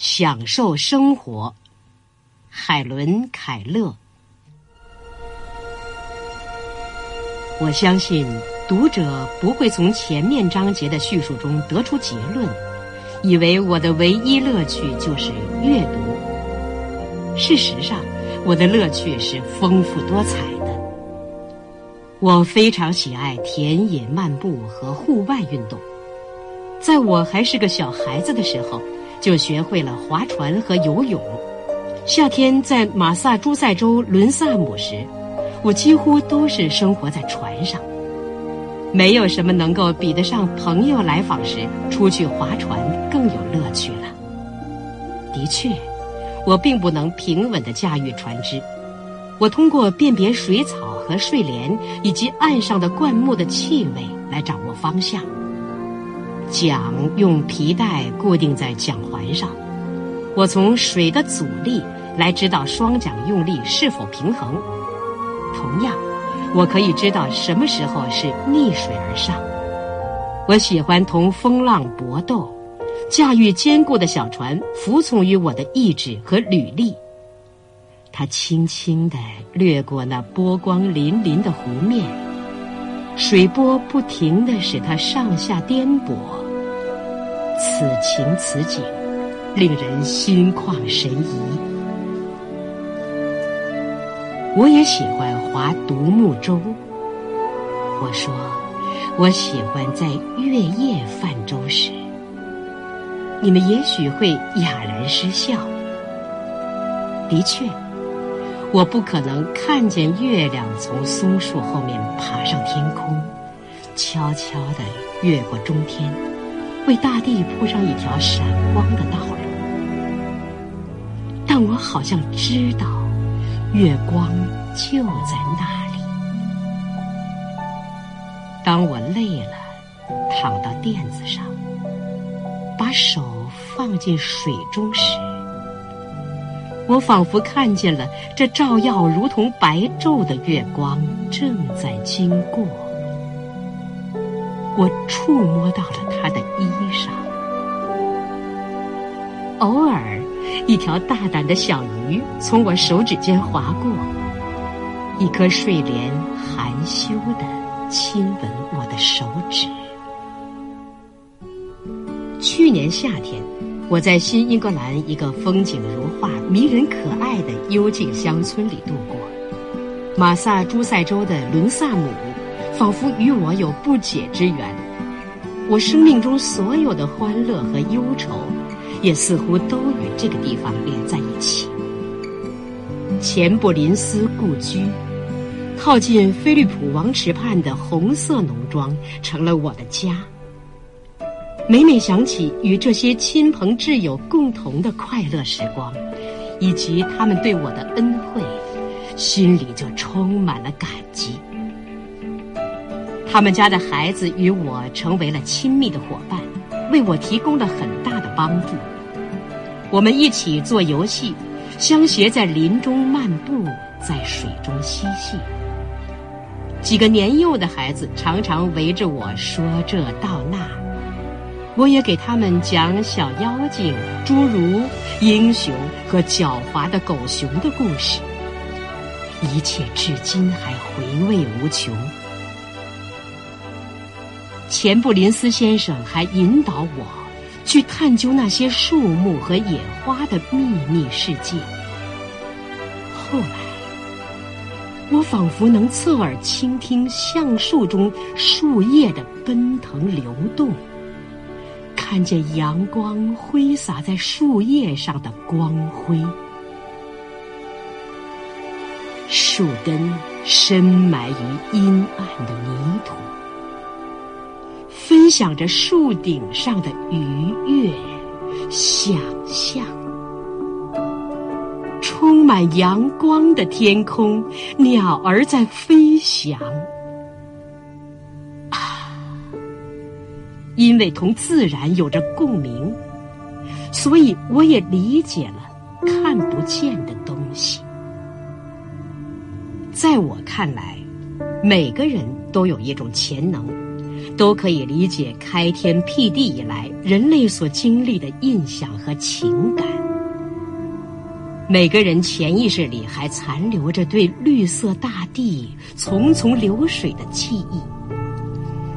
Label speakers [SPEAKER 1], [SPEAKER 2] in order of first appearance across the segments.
[SPEAKER 1] 享受生活，海伦·凯勒。我相信读者不会从前面章节的叙述中得出结论，以为我的唯一乐趣就是阅读。事实上，我的乐趣是丰富多彩的。我非常喜爱田野漫步和户外运动。在我还是个小孩子的时候。就学会了划船和游泳。夏天在马萨诸塞州伦萨姆时，我几乎都是生活在船上。没有什么能够比得上朋友来访时出去划船更有乐趣了。的确，我并不能平稳地驾驭船只。我通过辨别水草和睡莲以及岸上的灌木的气味来掌握方向。桨用皮带固定在桨环上，我从水的阻力来知道双桨用力是否平衡。同样，我可以知道什么时候是逆水而上。我喜欢同风浪搏斗，驾驭坚固的小船，服从于我的意志和履历。它轻轻地掠过那波光粼粼的湖面，水波不停地使它上下颠簸。此情此景，令人心旷神怡。我也喜欢划独木舟。我说，我喜欢在月夜泛舟时，你们也许会哑然失笑。的确，我不可能看见月亮从松树后面爬上天空，悄悄地越过中天。为大地铺上一条闪光的道路，但我好像知道，月光就在那里。当我累了，躺到垫子上，把手放进水中时，我仿佛看见了这照耀如同白昼的月光正在经过。我触摸到了他的衣裳，偶尔，一条大胆的小鱼从我手指间划过，一颗睡莲含羞地亲吻我的手指。去年夏天，我在新英格兰一个风景如画、迷人可爱的幽静乡村里度过，马萨诸塞州的伦萨姆。仿佛与我有不解之缘，我生命中所有的欢乐和忧愁，也似乎都与这个地方连在一起。钱布林斯故居，靠近菲利普王池畔的红色农庄，成了我的家。每每想起与这些亲朋挚友共同的快乐时光，以及他们对我的恩惠，心里就充满了感激。他们家的孩子与我成为了亲密的伙伴，为我提供了很大的帮助。我们一起做游戏，相携在林中漫步，在水中嬉戏。几个年幼的孩子常常围着我说这道那，我也给他们讲小妖精、侏儒、英雄和狡猾的狗熊的故事，一切至今还回味无穷。钱布林斯先生还引导我去探究那些树木和野花的秘密世界。后来，我仿佛能侧耳倾听橡树中树叶的奔腾流动，看见阳光挥洒在树叶上的光辉。树根深埋于阴暗想着树顶上的愉悦，想象充满阳光的天空，鸟儿在飞翔。啊，因为同自然有着共鸣，所以我也理解了看不见的东西。在我看来，每个人都有一种潜能。都可以理解开天辟地以来人类所经历的印象和情感。每个人潜意识里还残留着对绿色大地淙淙流水的记忆，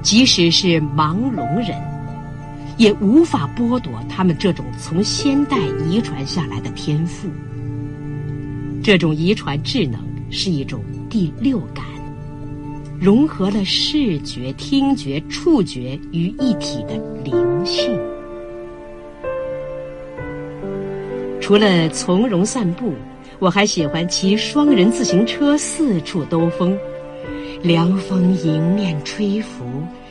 [SPEAKER 1] 即使是盲聋人，也无法剥夺他们这种从先代遗传下来的天赋。这种遗传智能是一种第六感，融合了视觉、听觉、触觉于一体的灵性。除了从容散步，我还喜欢骑双人自行车四处兜风。凉风迎面吹拂，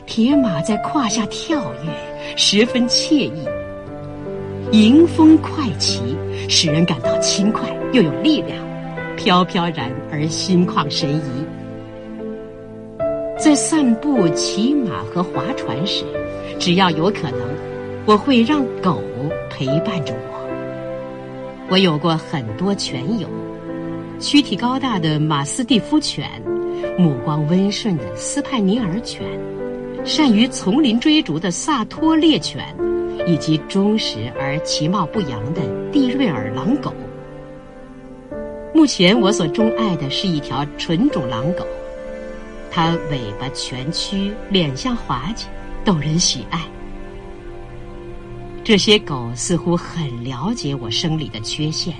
[SPEAKER 1] 铁马在胯下跳跃，十分惬意。迎风快骑，使人感到轻快又有力量，飘飘然而心旷神怡。在散步、骑马和划船时，只要有可能，我会让狗陪伴着我。我有过很多犬友，躯体高大的马斯蒂夫犬，目光温顺的斯派尼尔犬，善于丛林追逐的萨托猎犬，以及忠实而其貌不扬的蒂瑞尔狼狗。目前我所钟爱的是一条纯种狼狗，它尾巴蜷曲，脸像滑稽，逗人喜爱。这些狗似乎很了解我生理的缺陷。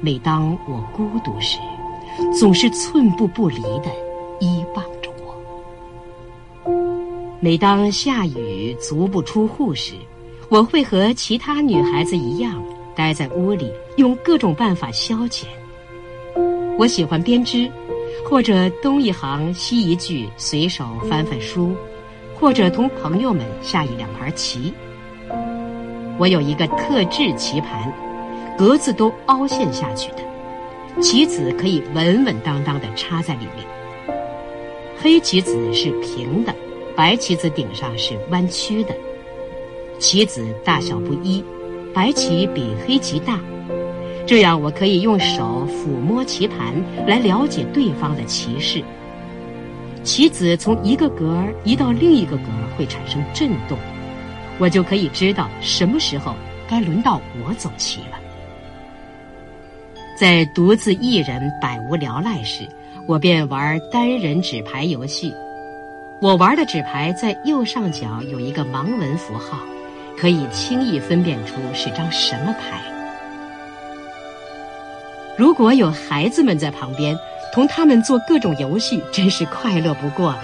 [SPEAKER 1] 每当我孤独时，总是寸步不离的依傍着我。每当下雨足不出户时，我会和其他女孩子一样，待在屋里，用各种办法消遣。我喜欢编织，或者东一行西一句，随手翻翻书，或者同朋友们下一两盘棋。我有一个特制棋盘，格子都凹陷下去的，棋子可以稳稳当当的插在里面。黑棋子是平的，白棋子顶上是弯曲的。棋子大小不一，白棋比黑棋大，这样我可以用手抚摸棋盘来了解对方的棋势。棋子从一个格移到另一个格会产生震动。我就可以知道什么时候该轮到我走棋了。在独自一人百无聊赖时，我便玩单人纸牌游戏。我玩的纸牌在右上角有一个盲文符号，可以轻易分辨出是张什么牌。如果有孩子们在旁边，同他们做各种游戏，真是快乐不过了。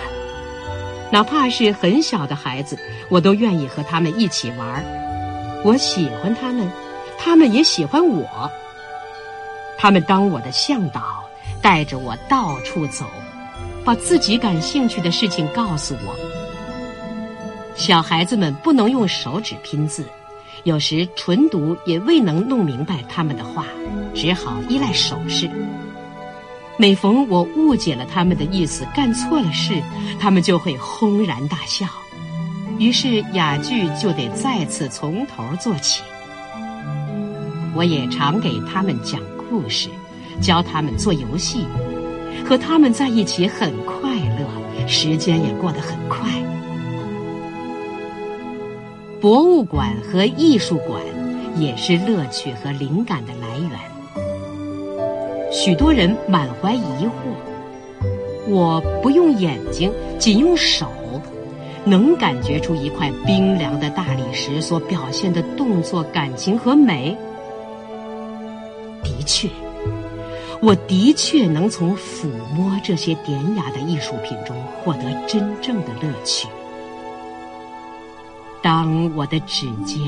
[SPEAKER 1] 哪怕是很小的孩子，我都愿意和他们一起玩我喜欢他们，他们也喜欢我。他们当我的向导，带着我到处走，把自己感兴趣的事情告诉我。小孩子们不能用手指拼字，有时纯读也未能弄明白他们的话，只好依赖手势。每逢我误解了他们的意思，干错了事，他们就会轰然大笑，于是哑剧就得再次从头做起。我也常给他们讲故事，教他们做游戏，和他们在一起很快乐，时间也过得很快。博物馆和艺术馆也是乐趣和灵感的来源。许多人满怀疑惑：我不用眼睛，仅用手，能感觉出一块冰凉的大理石所表现的动作、感情和美？的确，我的确能从抚摸这些典雅的艺术品中获得真正的乐趣。当我的指尖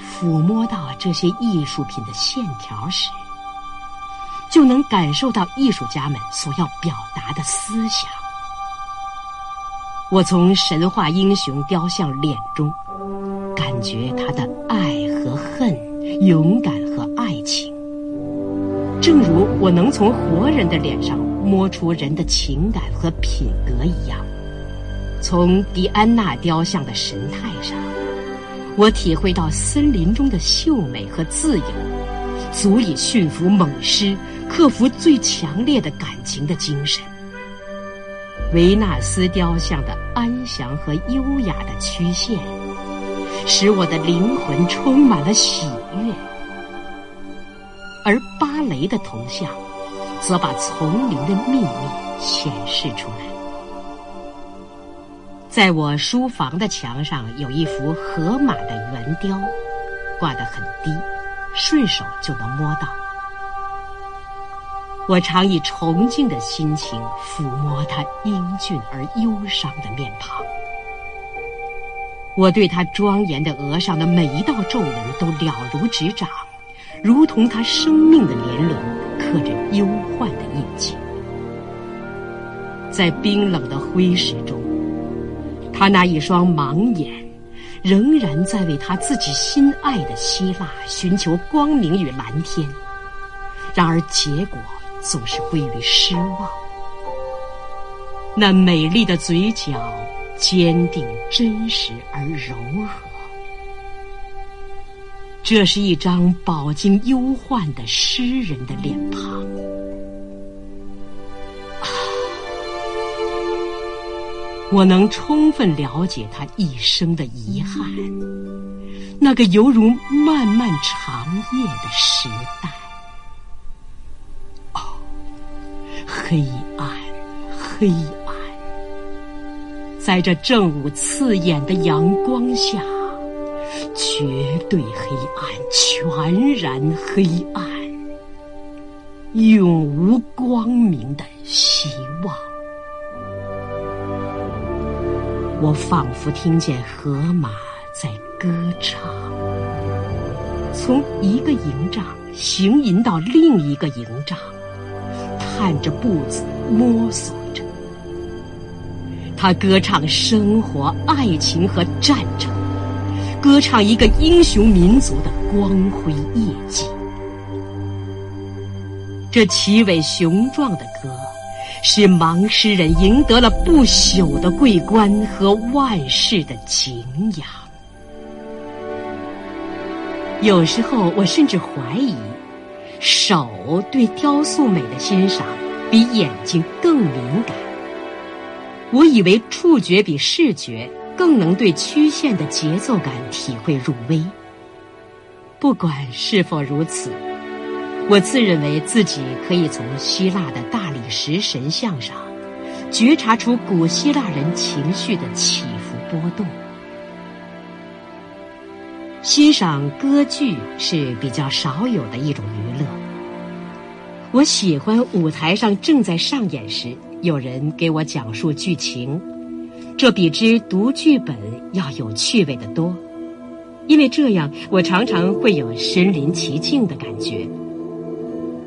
[SPEAKER 1] 抚摸到这些艺术品的线条时，就能感受到艺术家们所要表达的思想。我从神话英雄雕像脸中，感觉他的爱和恨、勇敢和爱情，正如我能从活人的脸上摸出人的情感和品格一样。从狄安娜雕像的神态上，我体会到森林中的秀美和自由，足以驯服猛狮。克服最强烈的感情的精神。维纳斯雕像的安详和优雅的曲线，使我的灵魂充满了喜悦；而芭蕾的铜像，则把丛林的秘密显示出来。在我书房的墙上有一幅河马的圆雕，挂得很低，顺手就能摸到。我常以崇敬的心情抚摸他英俊而忧伤的面庞。我对他庄严的额上的每一道皱纹都了如指掌，如同他生命的年轮刻着忧患的印记。在冰冷的灰石中。他那一双盲眼，仍然在为他自己心爱的希腊寻求光明与蓝天，然而结果总是归于失望。那美丽的嘴角，坚定、真实而柔和。这是一张饱经忧患的诗人的脸庞。我能充分了解他一生的遗憾，那个犹如漫漫长夜的时代。哦，黑暗，黑暗，在这正午刺眼的阳光下，绝对黑暗，全然黑暗，永无光明的我仿佛听见河马在歌唱，从一个营帐行吟到另一个营帐，探着步子摸索着。他歌唱生活、爱情和战争，歌唱一个英雄民族的光辉业绩。这奇伟雄壮的歌。使盲诗人赢得了不朽的桂冠和万世的敬仰。有时候，我甚至怀疑，手对雕塑美的欣赏比眼睛更敏感。我以为触觉比视觉更能对曲线的节奏感体会入微。不管是否如此。我自认为自己可以从希腊的大理石神像上，觉察出古希腊人情绪的起伏波动。欣赏歌剧是比较少有的一种娱乐。我喜欢舞台上正在上演时，有人给我讲述剧情，这比之读剧本要有趣味的多，因为这样我常常会有身临其境的感觉。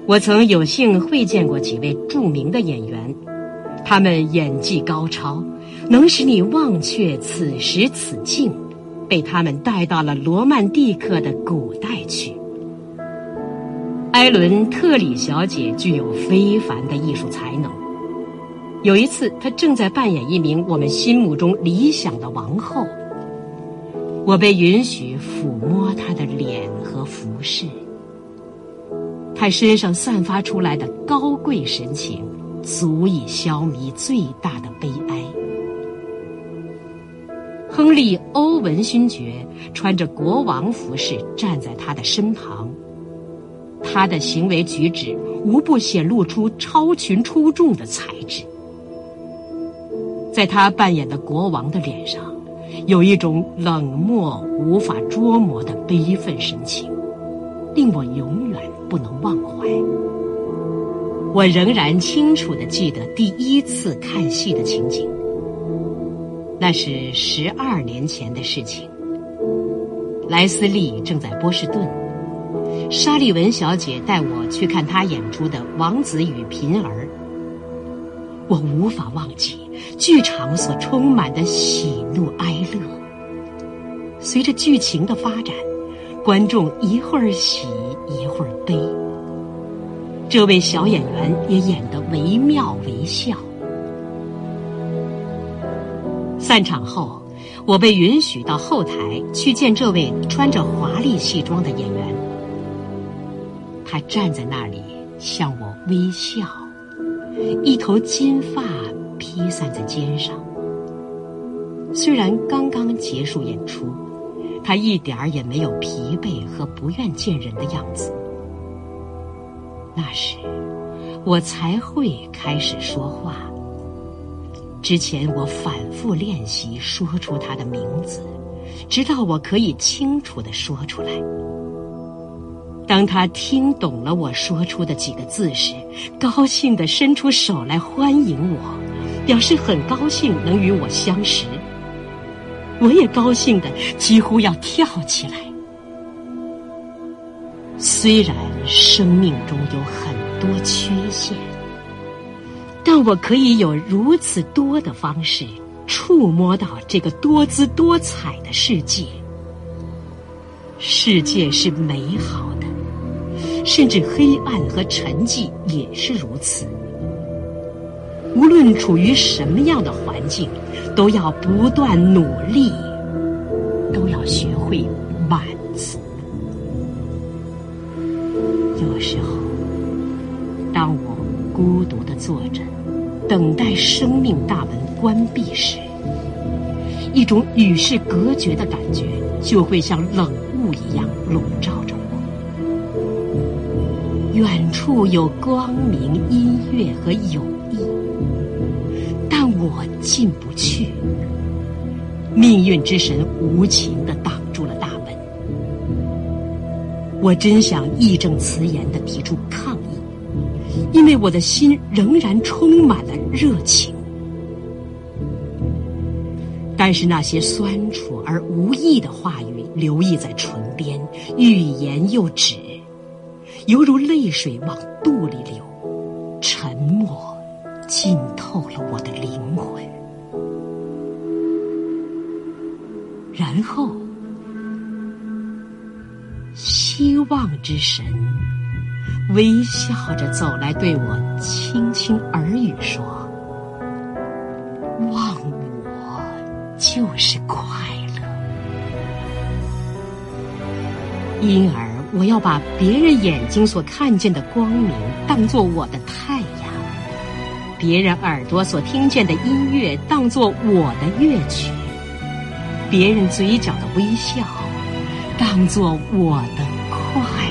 [SPEAKER 1] 我曾有幸会见过几位著名的演员，他们演技高超，能使你忘却此时此境，被他们带到了罗曼蒂克的古代去。埃伦特里小姐具有非凡的艺术才能。有一次，她正在扮演一名我们心目中理想的王后，我被允许抚摸她的脸和服饰。他身上散发出来的高贵神情，足以消弭最大的悲哀。亨利·欧文勋爵穿着国王服饰站在他的身旁，他的行为举止无不显露出超群出众的才智。在他扮演的国王的脸上，有一种冷漠无法捉摸的悲愤神情，令我永远。不能忘怀。我仍然清楚的记得第一次看戏的情景。那是十二年前的事情。莱斯利正在波士顿，沙利文小姐带我去看她演出的《王子与贫儿》。我无法忘记剧场所充满的喜怒哀乐。随着剧情的发展，观众一会儿喜。一会儿悲，这位小演员也演得惟妙惟肖。散场后，我被允许到后台去见这位穿着华丽戏装的演员。他站在那里向我微笑，一头金发披散在肩上。虽然刚刚结束演出，他一点儿也没有疲惫和不愿见人的样子。那时，我才会开始说话。之前我反复练习说出他的名字，直到我可以清楚的说出来。当他听懂了我说出的几个字时，高兴的伸出手来欢迎我，表示很高兴能与我相识。我也高兴的几乎要跳起来。虽然生命中有很多缺陷，但我可以有如此多的方式触摸到这个多姿多彩的世界。世界是美好的。甚至黑暗和沉寂也是如此。无论处于什么样的环境，都要不断努力，都要学会满足。有时候，当我孤独的坐着，等待生命大门关闭时，一种与世隔绝的感觉就会像冷雾一样笼罩着我。远处有光明、音乐和友，我进不去。命运之神无情的挡住了大门。我真想义正辞严的提出抗议，因为我的心仍然充满了热情。但是那些酸楚而无意的话语流溢在唇边，欲言又止。犹如泪水往肚里流，沉默浸透了我的灵魂。然后，希望之神微笑着走来，对我轻轻耳语说：“忘我就是快乐。”因而。我要把别人眼睛所看见的光明当作我的太，别人耳朵所听见的音乐当作我的乐曲，别人嘴角的微笑当作我的快。